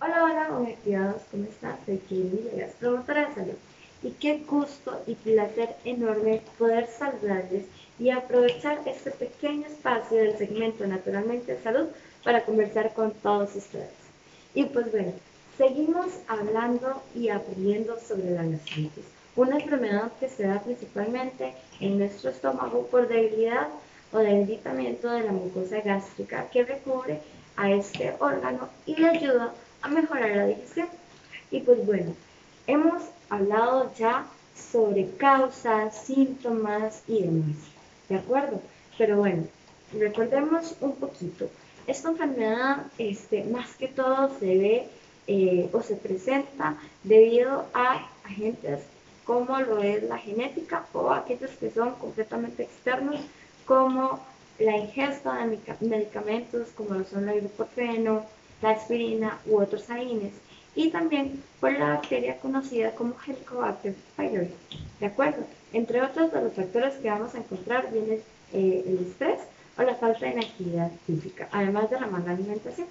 Hola, hola, conectados, ¿cómo estás? Soy Kim Villegas, promotora de salud. Y qué gusto y placer enorme poder saludarles y aprovechar este pequeño espacio del segmento Naturalmente de Salud para conversar con todos ustedes. Y pues bueno, seguimos hablando y aprendiendo sobre la gastritis, una enfermedad que se da principalmente en nuestro estómago por debilidad o debilitamiento de la mucosa gástrica que recubre a este órgano y le ayuda a mejorar la digestión. Y pues bueno, hemos hablado ya sobre causas, síntomas y demás, ¿de acuerdo? Pero bueno, recordemos un poquito. Esta enfermedad, este, más que todo, se ve eh, o se presenta debido a agentes como lo es la genética o aquellos que son completamente externos, como la ingesta de medicamentos como lo son el ibuprofeno, la aspirina u otros AINES y también por la bacteria conocida como Helicobacter pylori. ¿De acuerdo? Entre otros de los factores que vamos a encontrar viene eh, el estrés o la falta de actividad física, además de la mala alimentación.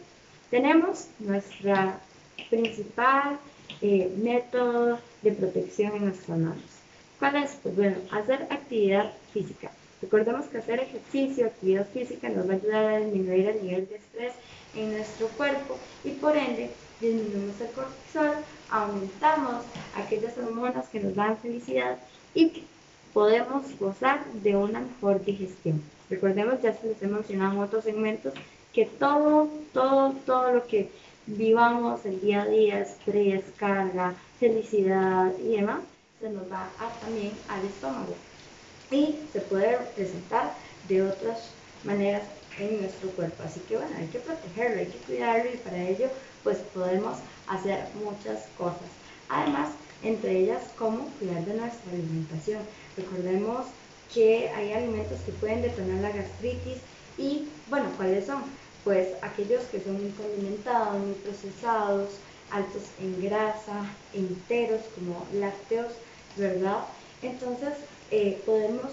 Tenemos nuestra principal eh, método de protección en nuestras manos. ¿Cuál es? Pues bueno, hacer actividad física. Recordemos que hacer ejercicio, actividad física nos va a ayudar a disminuir el nivel de en nuestro cuerpo y por ende disminuimos el cortisol, aumentamos aquellas hormonas que nos dan felicidad y podemos gozar de una mejor digestión. Recordemos, ya se les he mencionado en otros segmentos, que todo, todo, todo lo que vivamos el día a día, estrés, carga, felicidad y demás, se nos va también al estómago y se puede presentar de otras maneras en nuestro cuerpo. Así que bueno, hay que protegerlo, hay que cuidarlo y para ello pues podemos hacer muchas cosas. Además, entre ellas, cómo cuidar de nuestra alimentación. Recordemos que hay alimentos que pueden detonar la gastritis y bueno, ¿cuáles son? Pues aquellos que son muy condimentados, muy procesados, altos en grasa, enteros como lácteos, ¿verdad? Entonces, eh, podemos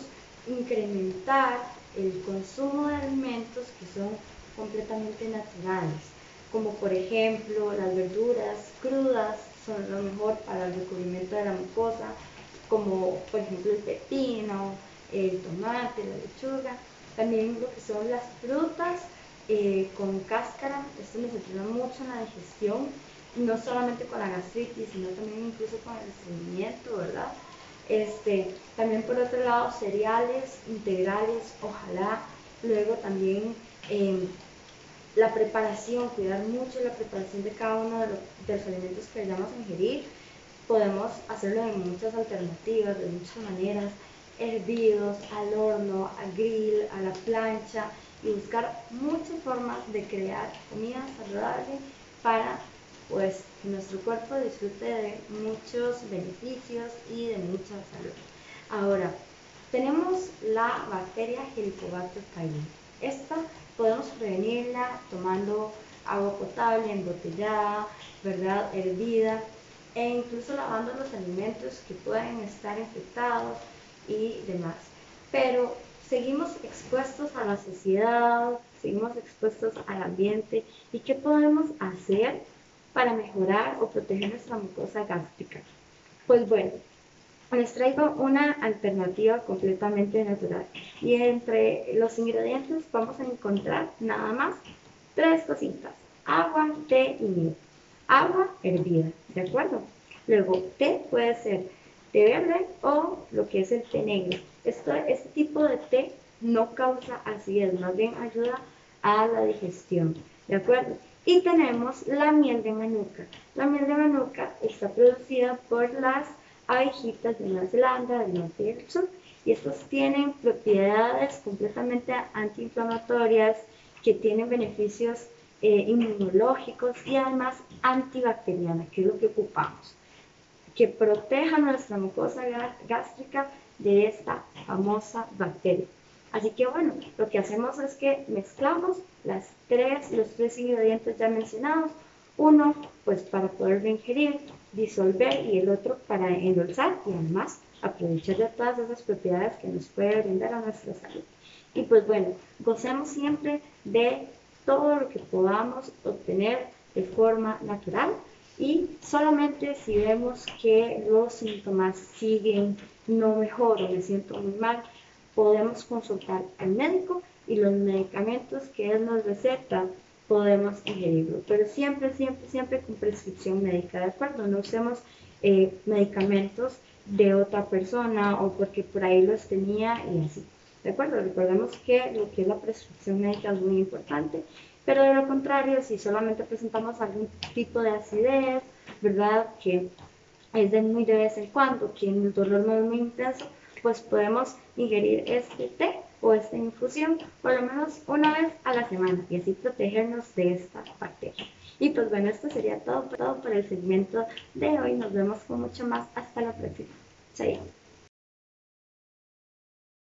incrementar el consumo de alimentos que son completamente naturales, como por ejemplo las verduras crudas son lo mejor para el recubrimiento de la mucosa, como por ejemplo el pepino, el tomate, la lechuga, también lo que son las frutas eh, con cáscara, esto nos ayuda mucho en la digestión, no solamente con la gastritis, sino también incluso con el estreñimiento, ¿verdad? Este, también por otro lado, cereales integrales, ojalá. Luego también em, la preparación, cuidar mucho la preparación de cada uno de los, alimentos que vayamos a ingerir. Podemos hacerlo de muchas alternativas, de muchas maneras, hervidos, al horno, a grill, a la plancha y buscar muchas formas de crear comida saludable para pues que nuestro cuerpo disfrute de muchos beneficios y de mucha salud. Ahora, tenemos la bacteria Helicobacter pylori. Esta podemos prevenirla tomando agua potable, embotellada, ¿verdad? Hervida e incluso lavando los alimentos que pueden estar infectados y demás. Pero seguimos expuestos a la sociedad, seguimos expuestos al ambiente y ¿qué podemos hacer para mejorar o proteger nuestra mucosa gástrica? Pues bueno, les traigo una alternativa completamente natural y entre los ingredientes vamos a encontrar nada más tres cositas, agua, té y miel. Agua hervida, ¿de acuerdo? Luego, té puede ser té verde o lo que es el té negro. Este tipo de té no causa acidez, más bien ayuda a la digestión, ¿de acuerdo? Y tenemos la miel de manuka. La miel de manuka está producida por las abejitas de Nueva Zelanda, del norte y del sur. Y estos tienen propiedades completamente antiinflamatorias, que tienen beneficios eh, inmunológicos y además antibacterianas, que es lo que ocupamos. Que proteja nuestra mucosa gástrica de esta famosa bacteria. Así que bueno, lo que hacemos es que mezclamos las tres, los tres ingredientes ya mencionados, uno pues para poder ingerir, disolver y el otro para endulzar y además aprovechar de todas esas propiedades que nos puede brindar a nuestra salud. Y pues bueno, gocemos siempre de todo lo que podamos obtener de forma natural y solamente si vemos que los síntomas siguen no mejor o me siento muy mal, podemos consultar al médico y los medicamentos que él nos receta podemos ingerirlo. Pero siempre, siempre, siempre con prescripción médica, ¿de acuerdo? No usemos eh, medicamentos de otra persona o porque por ahí los tenía y así. ¿De acuerdo? Recordemos que lo que es la prescripción médica es muy importante, pero de lo contrario, si solamente presentamos algún tipo de acidez, ¿verdad? Que es de muy de vez en cuando, que el dolor no es muy intenso, pues podemos ingerir este té o esta infusión por lo menos una vez a la semana y así protegernos de esta bacteria. Y pues bueno, esto sería todo, todo por el segmento de hoy. Nos vemos con mucho más. Hasta la próxima. Chao.